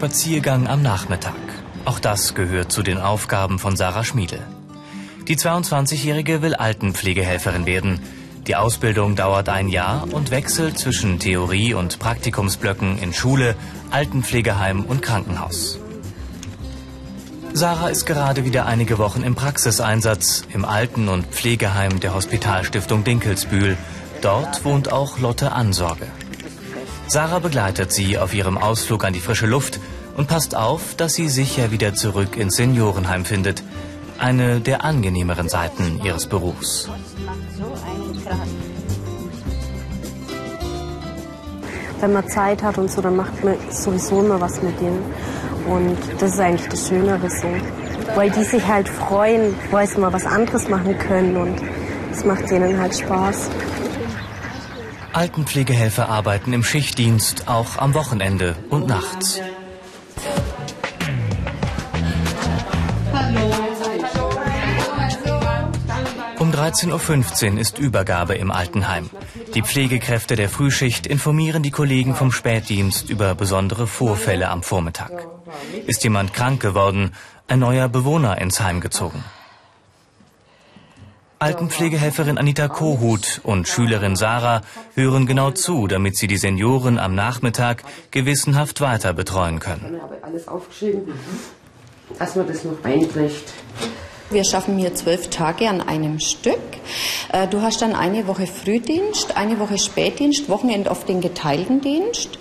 Spaziergang am Nachmittag. Auch das gehört zu den Aufgaben von Sarah Schmiedel. Die 22-Jährige will Altenpflegehelferin werden. Die Ausbildung dauert ein Jahr und wechselt zwischen Theorie- und Praktikumsblöcken in Schule, Altenpflegeheim und Krankenhaus. Sarah ist gerade wieder einige Wochen im Praxiseinsatz im Alten- und Pflegeheim der Hospitalstiftung Dinkelsbühl. Dort wohnt auch Lotte Ansorge. Sarah begleitet sie auf ihrem Ausflug an die frische Luft und passt auf, dass sie sicher wieder zurück ins Seniorenheim findet. Eine der angenehmeren Seiten ihres Berufs. Wenn man Zeit hat und so, dann macht man sowieso immer was mit denen. Und das ist eigentlich das Schönere so. Weil die sich halt freuen, weil sie mal was anderes machen können und es macht denen halt Spaß. Altenpflegehelfer arbeiten im Schichtdienst, auch am Wochenende und nachts. Um 13.15 Uhr ist Übergabe im Altenheim. Die Pflegekräfte der Frühschicht informieren die Kollegen vom Spätdienst über besondere Vorfälle am Vormittag. Ist jemand krank geworden, ein neuer Bewohner ins Heim gezogen. Altenpflegehelferin Anita Kohut und Schülerin Sarah hören genau zu, damit sie die Senioren am Nachmittag gewissenhaft weiter betreuen können. Ich habe alles aufgeschrieben, dass man das noch einträgt. Wir schaffen hier zwölf Tage an einem Stück. Äh, du hast dann eine Woche Frühdienst, eine Woche Spätdienst, Wochenende auf den geteilten Dienst.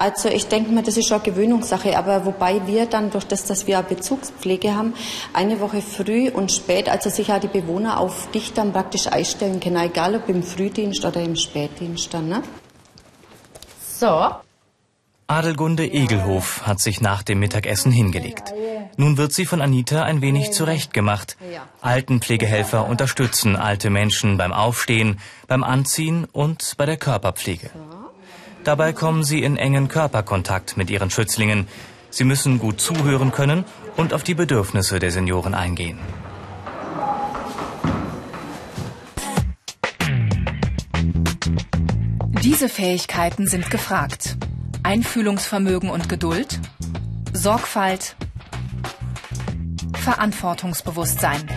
Also ich denke mal, das ist schon Gewöhnungssache, aber wobei wir dann durch das, dass wir eine Bezugspflege haben, eine Woche früh und spät, also sich auch die Bewohner auf dich dann praktisch einstellen können, egal ob im Frühdienst oder im Spätdienst dann. Ne? So. Adelgunde Egelhof hat sich nach dem Mittagessen hingelegt. Nun wird sie von Anita ein wenig zurechtgemacht. Altenpflegehelfer unterstützen alte Menschen beim Aufstehen, beim Anziehen und bei der Körperpflege. Dabei kommen sie in engen Körperkontakt mit ihren Schützlingen. Sie müssen gut zuhören können und auf die Bedürfnisse der Senioren eingehen. Diese Fähigkeiten sind gefragt. Einfühlungsvermögen und Geduld, Sorgfalt, Verantwortungsbewusstsein.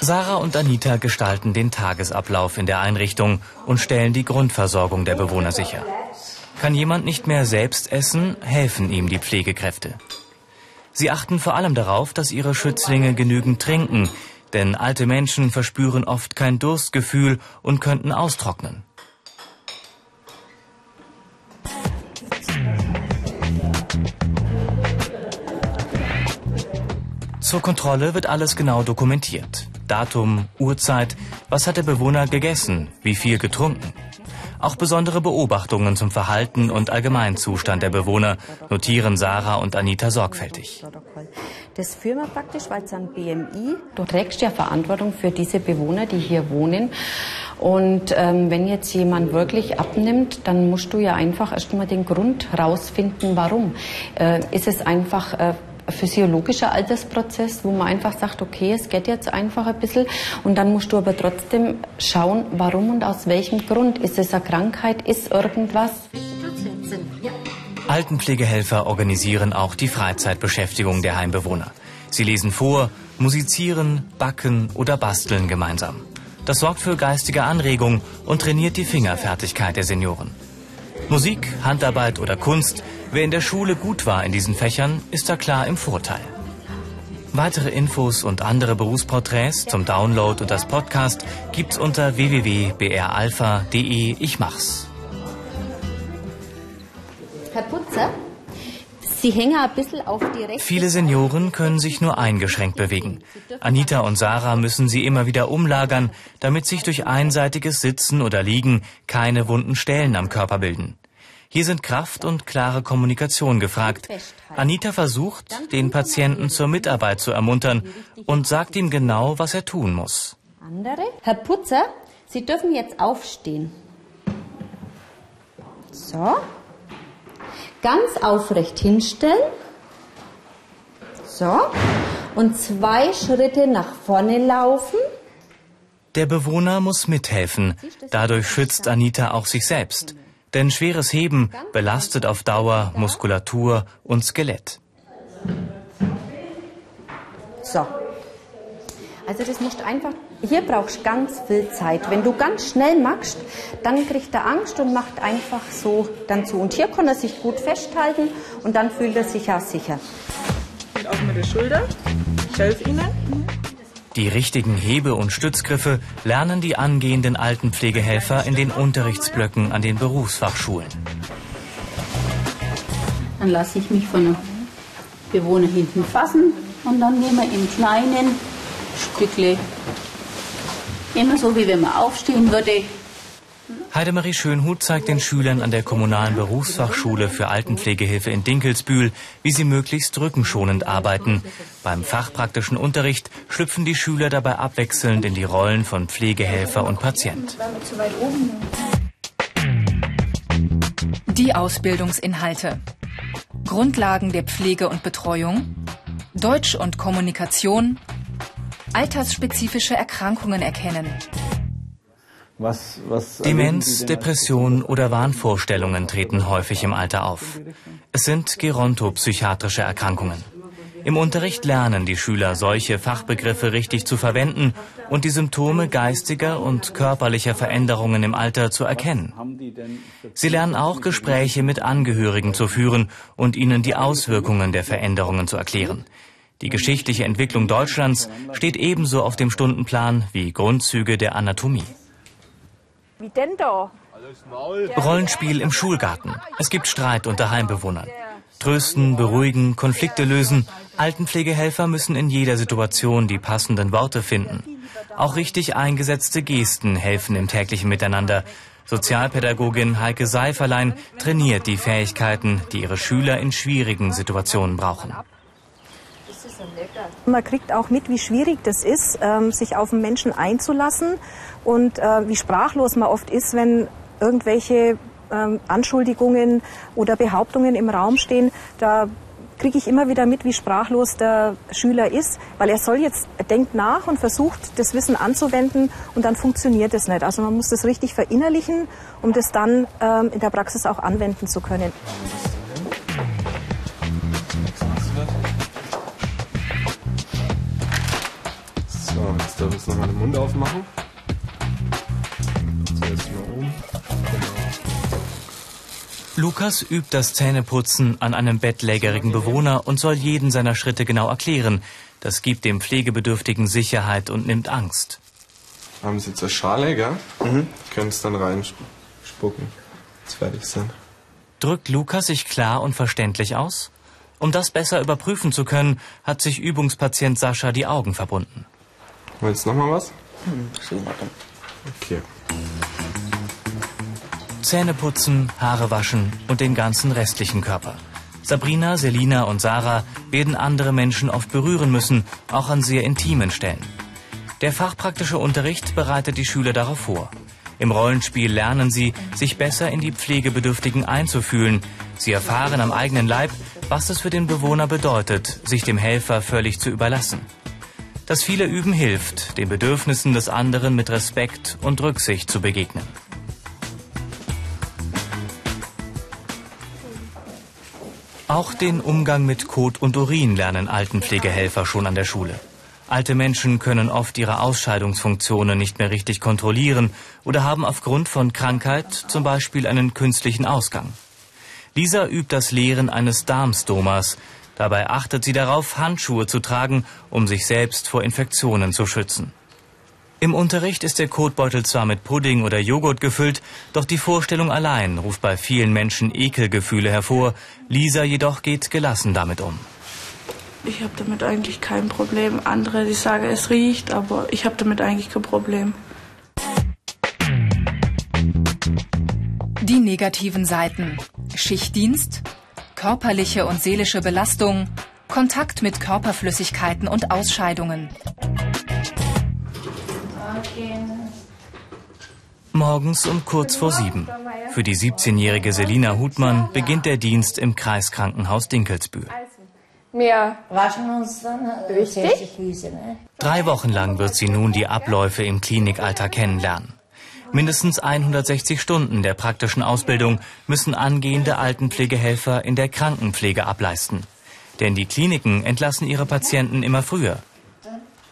Sarah und Anita gestalten den Tagesablauf in der Einrichtung und stellen die Grundversorgung der Bewohner sicher. Kann jemand nicht mehr selbst essen, helfen ihm die Pflegekräfte. Sie achten vor allem darauf, dass ihre Schützlinge genügend trinken, denn alte Menschen verspüren oft kein Durstgefühl und könnten austrocknen. Zur Kontrolle wird alles genau dokumentiert. Datum, Uhrzeit, was hat der Bewohner gegessen, wie viel getrunken. Auch besondere Beobachtungen zum Verhalten und Allgemeinzustand der Bewohner notieren Sarah und Anita sorgfältig. Das führen wir praktisch, weil es ein BMI. Du trägst ja Verantwortung für diese Bewohner, die hier wohnen. Und ähm, wenn jetzt jemand wirklich abnimmt, dann musst du ja einfach erst mal den Grund rausfinden, warum. Äh, ist es einfach äh, physiologischer Altersprozess, wo man einfach sagt, okay, es geht jetzt einfach ein bisschen und dann musst du aber trotzdem schauen, warum und aus welchem Grund. Ist es eine Krankheit, ist irgendwas? Altenpflegehelfer organisieren auch die Freizeitbeschäftigung der Heimbewohner. Sie lesen vor, musizieren, backen oder basteln gemeinsam. Das sorgt für geistige Anregung und trainiert die Fingerfertigkeit der Senioren. Musik, Handarbeit oder Kunst, wer in der Schule gut war in diesen Fächern, ist da klar im Vorteil. Weitere Infos und andere Berufsporträts zum Download und das Podcast gibt's unter www.bralpha.de. Ich mach's. Sie hängen ein bisschen auf die rechte Viele Senioren können sich nur eingeschränkt bewegen. Anita und Sarah müssen sie immer wieder umlagern, damit sich durch einseitiges Sitzen oder Liegen keine wunden Stellen am Körper bilden. Hier sind Kraft und klare Kommunikation gefragt. Anita versucht, den Patienten zur Mitarbeit zu ermuntern und sagt ihm genau, was er tun muss. andere. Herr Putzer, Sie dürfen jetzt aufstehen. So. Ganz aufrecht hinstellen. So. Und zwei Schritte nach vorne laufen. Der Bewohner muss mithelfen. Dadurch schützt Anita auch sich selbst. Denn schweres Heben belastet auf Dauer Muskulatur und Skelett. So. Also das musst einfach, hier brauchst du ganz viel Zeit. Wenn du ganz schnell machst, dann kriegt er Angst und macht einfach so dann zu. Und hier kann er sich gut festhalten und dann fühlt er sich auch sicher. Und auch mit der Schulter. Ich helfe Ihnen. Die richtigen Hebe- und Stützgriffe lernen die angehenden Altenpflegehelfer in den Unterrichtsblöcken an den Berufsfachschulen. Dann lasse ich mich von einem Bewohner hinten fassen und dann nehmen wir im kleinen Stückle, immer so wie wenn man aufstehen würde, Heidemarie Schönhut zeigt den Schülern an der kommunalen Berufsfachschule für Altenpflegehilfe in Dinkelsbühl, wie sie möglichst rückenschonend arbeiten. Beim fachpraktischen Unterricht schlüpfen die Schüler dabei abwechselnd in die Rollen von Pflegehelfer und Patient. Die Ausbildungsinhalte. Grundlagen der Pflege und Betreuung, Deutsch und Kommunikation, altersspezifische Erkrankungen erkennen. Was, was Demenz, Depression oder Wahnvorstellungen treten häufig im Alter auf. Es sind gerontopsychiatrische Erkrankungen. Im Unterricht lernen die Schüler solche Fachbegriffe richtig zu verwenden und die Symptome geistiger und körperlicher Veränderungen im Alter zu erkennen. Sie lernen auch Gespräche mit Angehörigen zu führen und ihnen die Auswirkungen der Veränderungen zu erklären. Die geschichtliche Entwicklung Deutschlands steht ebenso auf dem Stundenplan wie Grundzüge der Anatomie. Wie denn da? Rollenspiel im Schulgarten. Es gibt Streit unter Heimbewohnern. Trösten, beruhigen, Konflikte lösen. Altenpflegehelfer müssen in jeder Situation die passenden Worte finden. Auch richtig eingesetzte Gesten helfen im täglichen Miteinander. Sozialpädagogin Heike Seiferlein trainiert die Fähigkeiten, die ihre Schüler in schwierigen Situationen brauchen. Man kriegt auch mit, wie schwierig das ist, ähm, sich auf einen Menschen einzulassen und äh, wie sprachlos man oft ist, wenn irgendwelche ähm, Anschuldigungen oder Behauptungen im Raum stehen. Da kriege ich immer wieder mit, wie sprachlos der Schüler ist, weil er soll jetzt, er denkt nach und versucht, das Wissen anzuwenden und dann funktioniert es nicht. Also man muss das richtig verinnerlichen, um das dann ähm, in der Praxis auch anwenden zu können. So, jetzt darf ich nochmal den Mund aufmachen. Zuerst mal oben. Lukas übt das Zähneputzen an einem bettlägerigen Bewohner und soll jeden seiner Schritte genau erklären. Das gibt dem Pflegebedürftigen Sicherheit und nimmt Angst. Haben Sie jetzt eine Schale, gell? Mhm. Können es dann reinspucken, jetzt fertig sind. Drückt Lukas sich klar und verständlich aus? Um das besser überprüfen zu können, hat sich Übungspatient Sascha die Augen verbunden. Willst du noch mal was? Hm, Okay. Zähne putzen, Haare waschen und den ganzen restlichen Körper. Sabrina, Selina und Sarah werden andere Menschen oft berühren müssen, auch an sehr intimen Stellen. Der fachpraktische Unterricht bereitet die Schüler darauf vor. Im Rollenspiel lernen sie, sich besser in die Pflegebedürftigen einzufühlen. Sie erfahren am eigenen Leib, was es für den Bewohner bedeutet, sich dem Helfer völlig zu überlassen. Das viele Üben hilft, den Bedürfnissen des anderen mit Respekt und Rücksicht zu begegnen. Auch den Umgang mit Kot und Urin lernen Altenpflegehelfer schon an der Schule. Alte Menschen können oft ihre Ausscheidungsfunktionen nicht mehr richtig kontrollieren oder haben aufgrund von Krankheit zum Beispiel einen künstlichen Ausgang. Lisa übt das Leeren eines Darmstomas. Dabei achtet sie darauf, Handschuhe zu tragen, um sich selbst vor Infektionen zu schützen. Im Unterricht ist der Kotbeutel zwar mit Pudding oder Joghurt gefüllt, doch die Vorstellung allein ruft bei vielen Menschen Ekelgefühle hervor. Lisa jedoch geht gelassen damit um. Ich habe damit eigentlich kein Problem. Andere, die sagen, es riecht, aber ich habe damit eigentlich kein Problem. Die negativen Seiten. Schichtdienst, körperliche und seelische Belastung, Kontakt mit Körperflüssigkeiten und Ausscheidungen. Morgens um kurz vor sieben. Für die 17-jährige Selina Hutmann beginnt der Dienst im Kreiskrankenhaus Dinkelsbühl. Wir waschen uns dann richtig. Drei Wochen lang wird sie nun die Abläufe im Klinikalltag kennenlernen. Mindestens 160 Stunden der praktischen Ausbildung müssen angehende Altenpflegehelfer in der Krankenpflege ableisten. Denn die Kliniken entlassen ihre Patienten immer früher.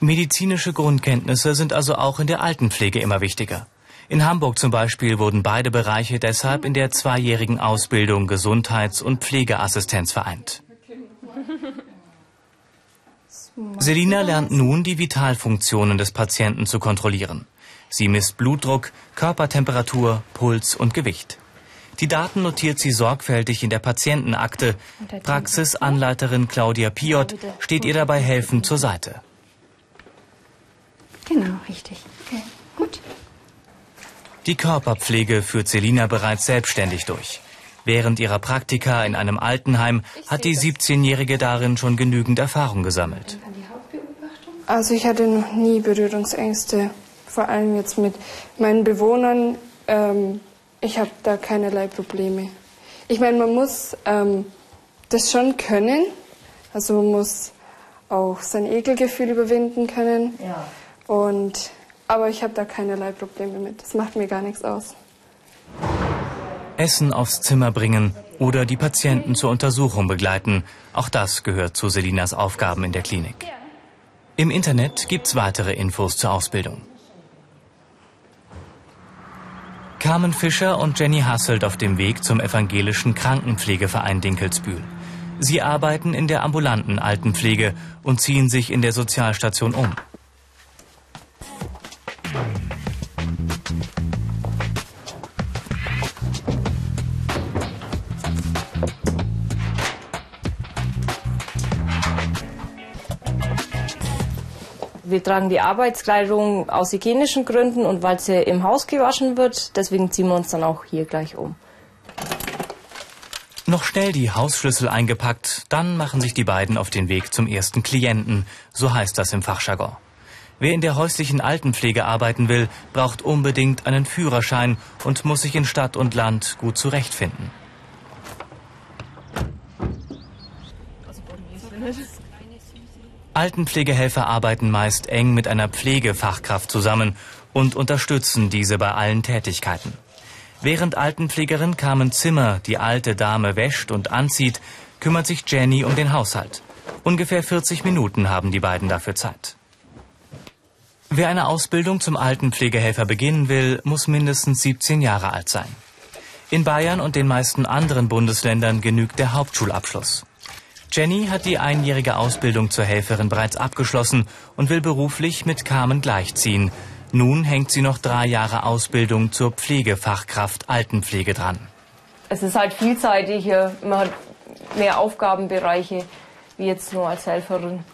Medizinische Grundkenntnisse sind also auch in der Altenpflege immer wichtiger. In Hamburg zum Beispiel wurden beide Bereiche deshalb in der zweijährigen Ausbildung Gesundheits- und Pflegeassistenz vereint. Selina lernt nun, die Vitalfunktionen des Patienten zu kontrollieren. Sie misst Blutdruck, Körpertemperatur, Puls und Gewicht. Die Daten notiert sie sorgfältig in der Patientenakte. Praxisanleiterin Claudia Piot steht ihr dabei helfend zur Seite. Genau, richtig. Okay, gut. Die Körperpflege führt Selina bereits selbstständig durch. Während ihrer Praktika in einem Altenheim hat die 17-Jährige darin schon genügend Erfahrung gesammelt. Also ich hatte noch nie Berührungsängste, vor allem jetzt mit meinen Bewohnern. Ähm, ich habe da keinerlei Probleme. Ich meine, man muss ähm, das schon können. Also man muss auch sein Ekelgefühl überwinden können. Ja. Und, aber ich habe da keinerlei Probleme mit. Das macht mir gar nichts aus. Essen aufs Zimmer bringen oder die Patienten zur Untersuchung begleiten. Auch das gehört zu Selinas Aufgaben in der Klinik. Im Internet gibt's weitere Infos zur Ausbildung. Carmen Fischer und Jenny Hasselt auf dem Weg zum evangelischen Krankenpflegeverein Dinkelsbühl. Sie arbeiten in der ambulanten Altenpflege und ziehen sich in der Sozialstation um. Wir tragen die Arbeitskleidung aus hygienischen Gründen und weil sie im Haus gewaschen wird. Deswegen ziehen wir uns dann auch hier gleich um. Noch schnell die Hausschlüssel eingepackt, dann machen sich die beiden auf den Weg zum ersten Klienten, so heißt das im Fachjargon. Wer in der häuslichen Altenpflege arbeiten will, braucht unbedingt einen Führerschein und muss sich in Stadt und Land gut zurechtfinden. Altenpflegehelfer arbeiten meist eng mit einer Pflegefachkraft zusammen und unterstützen diese bei allen Tätigkeiten. Während Altenpflegerin Carmen Zimmer die alte Dame wäscht und anzieht, kümmert sich Jenny um den Haushalt. Ungefähr 40 Minuten haben die beiden dafür Zeit. Wer eine Ausbildung zum Altenpflegehelfer beginnen will, muss mindestens 17 Jahre alt sein. In Bayern und den meisten anderen Bundesländern genügt der Hauptschulabschluss. Jenny hat die einjährige Ausbildung zur Helferin bereits abgeschlossen und will beruflich mit Carmen gleichziehen. Nun hängt sie noch drei Jahre Ausbildung zur Pflegefachkraft Altenpflege dran. Es ist halt vielseitig. Man hat mehr Aufgabenbereiche wie jetzt nur als Helferin.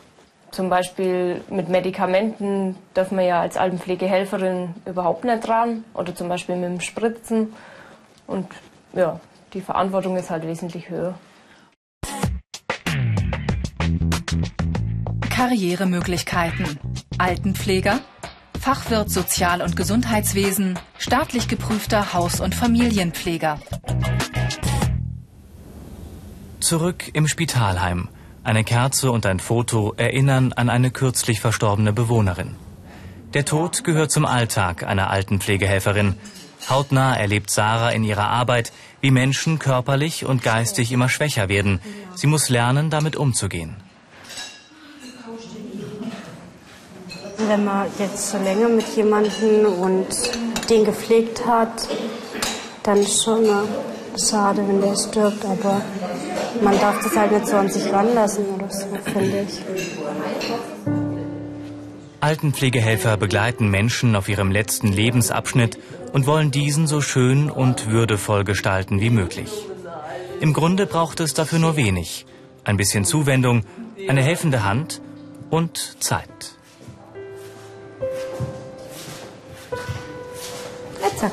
Zum Beispiel mit Medikamenten darf man ja als Altenpflegehelferin überhaupt nicht dran. Oder zum Beispiel mit dem Spritzen. Und ja, die Verantwortung ist halt wesentlich höher. Karrieremöglichkeiten. Altenpfleger, Fachwirt Sozial- und Gesundheitswesen, staatlich geprüfter Haus- und Familienpfleger. Zurück im Spitalheim. Eine Kerze und ein Foto erinnern an eine kürzlich verstorbene Bewohnerin. Der Tod gehört zum Alltag einer Altenpflegehelferin. Hautnah erlebt Sarah in ihrer Arbeit, wie Menschen körperlich und geistig immer schwächer werden. Sie muss lernen, damit umzugehen. Wenn man jetzt so länger mit jemandem und den gepflegt hat, dann ist schon schade, wenn der stirbt, aber man darf das halt nicht so an sich ranlassen oder so, finde ich. Altenpflegehelfer begleiten Menschen auf ihrem letzten Lebensabschnitt und wollen diesen so schön und würdevoll gestalten wie möglich. Im Grunde braucht es dafür nur wenig. Ein bisschen Zuwendung, eine helfende Hand und Zeit. Zack.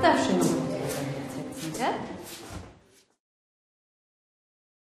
Darf schön